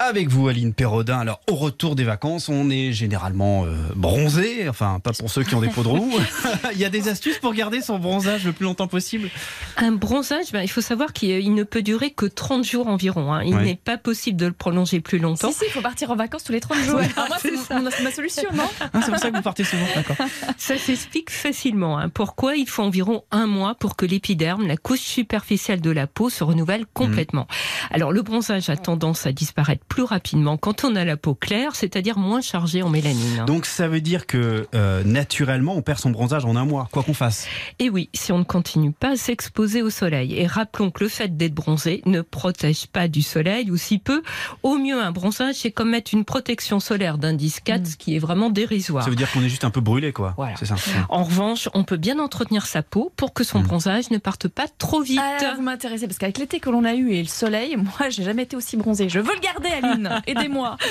Avec vous, Aline Perrodin. Alors, au retour des vacances, on est généralement euh, bronzé. Enfin, pas pour ceux qui ont des peaux de roue. il y a des astuces pour garder son bronzage le plus longtemps possible? Un bronzage, ben, il faut savoir qu'il il ne peut durer que 30 jours environ. hein. Il Ouais. n'est pas possible de le prolonger plus longtemps. Si, si, il faut partir en vacances tous les 30 jours. Ouais, Alors moi, c'est ma solution, non? Ah, C'est pour ça que vous partez souvent, d'accord. Ça s'explique facilement. hein. Pourquoi il faut environ un mois pour que l'épiderme, la couche superficielle de la peau, se renouvelle complètement? Alors le bronzage a tendance à disparaître plus rapidement quand on a la peau claire, c'est-à-dire moins chargée en mélanine. Donc, ça veut dire que euh, naturellement, on perd son bronzage en un mois, quoi qu'on fasse. Et oui, si on ne continue pas à s'exposer au soleil. Et rappelons que le fait d'être bronzé ne protège pas du soleil, ou si peu. Au mieux, un bronzage, c'est comme mettre une protection solaire d'indice 4, ce qui est vraiment dérisoire. Ça veut dire qu'on est juste un peu brûlé, quoi. Voilà. C'est ça. En revanche, on peut bien entretenir sa peau pour que son Mm. bronzage ne parte pas trop vite. Ah, vous m'intéressez parce qu'avec l'été que l'on a eu et le soleil, moi, j'ai jamais été aussi bronzée. Je veux le garder, Aline. Aidez-moi.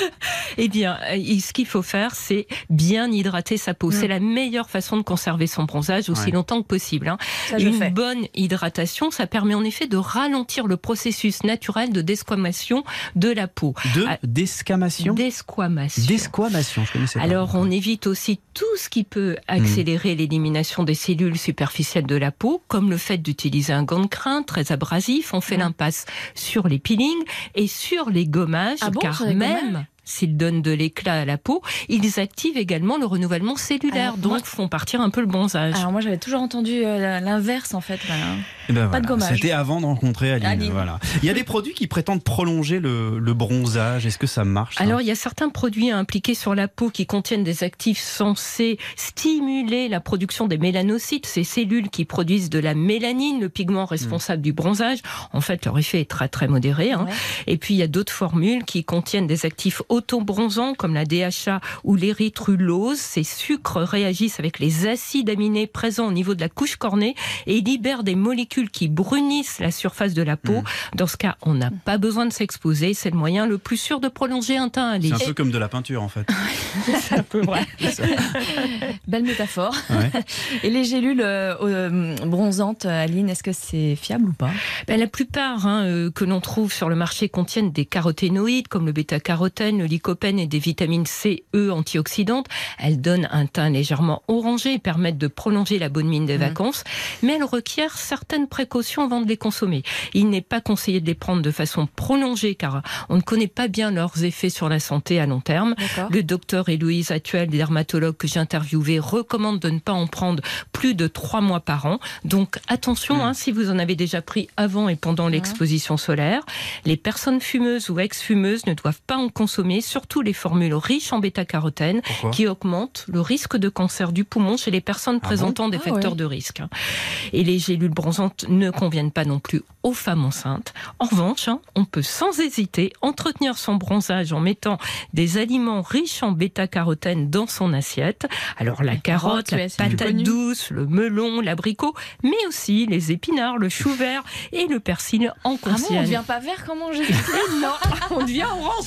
Eh bien, euh, ce qu'il faut faire, c'est bien hydrater sa peau. Mm. C'est la meilleure façon de conserver son bronzage aussi Ouais. longtemps que possible. hein. Ça, Une fais. bonne hydratation, ça permet en effet de ralentir le processus naturel de desquamation de la peau. De Ah, desquamation? Desquamation. Desquamation, je connaissais pas. Alors, on évite aussi tout ce qui peut accélérer l'élimination des cellules superficielles de la peau, comme le fait d'utiliser un gant de crin très abrasif. On fait Mm. l'impasse sur les peelings et sur les gommages, Ah bon, même? S'ils donnent de l'éclat à la peau, ils activent également le renouvellement cellulaire, Alors, donc moi- font partir un peu le bronzage. Alors moi, j'avais toujours entendu euh, l'inverse, en fait. voilà. Eh ben Pas de gommage. C'était avant de rencontrer Aline. Aline. Voilà. Il y a des produits qui prétendent prolonger le, le bronzage. Est-ce que ça marche ça? Alors, il y a certains produits impliqués sur la peau qui contiennent des actifs censés stimuler la production des mélanocytes, ces cellules qui produisent de la mélanine, le pigment responsable du bronzage. En fait, leur effet est très très modéré. hein. Ouais. Et puis, il y a d'autres formules qui contiennent des actifs autobronzants comme la DHA ou l'érythrulose. Ces sucres réagissent avec les acides aminés présents au niveau de la couche cornée et libèrent des molécules qui brunissent la surface de la peau. Dans ce cas, on n'a pas besoin de s'exposer. C'est le moyen le plus sûr de prolonger un teint à C'est un peu comme de la peinture en fait. C'est un peu vrai. Belle métaphore. Ouais. Et les gélules euh, euh, bronzantes, Aline, est-ce que c'est fiable ou pas? Ben, la plupart hein, euh, que l'on trouve sur le marché contiennent des caroténoïdes comme le bêta-carotène, le lycopène et des vitamines C, E antioxydantes. Elles donnent un teint légèrement orangé et permettent de prolonger la bonne mine des Mhm. vacances, mais elles requièrent certaines précautions avant de les consommer. Il n'est pas conseillé de les prendre de façon prolongée car on ne connaît pas bien leurs effets sur la santé à long terme. Le docteur Héloïse Actuel, dermatologue que j'ai interviewé, recommande de ne pas en prendre plus de trois mois par an. Donc attention, Mm. hein, si vous en avez déjà pris avant et pendant l'exposition solaire, les personnes fumeuses ou ex-fumeuses ne doivent pas en consommer, surtout les formules riches en bêta-carotène qui augmentent le risque de cancer du poumon chez les personnes Ah présentant des Ah facteurs ouais. de risque. Et les gélules bronzantes ne conviennent pas non plus aux femmes enceintes. En revanche, hein, on peut sans hésiter entretenir son bronzage en mettant des aliments riches en bêta-carotène dans son assiette. Alors la carotte, la patate douce, le melon, l'abricot, mais aussi les épinards, le chou vert et le persil en Ah bon, on concierge. devient pas vert comme manger Non, on devient orange.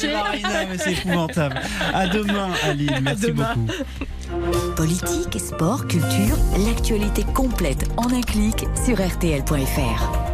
Mais c'est épouvantable. À demain, Aline. Merci demain. beaucoup. Politique, sport, culture, l'actualité complète en un clic sur RTL.fr.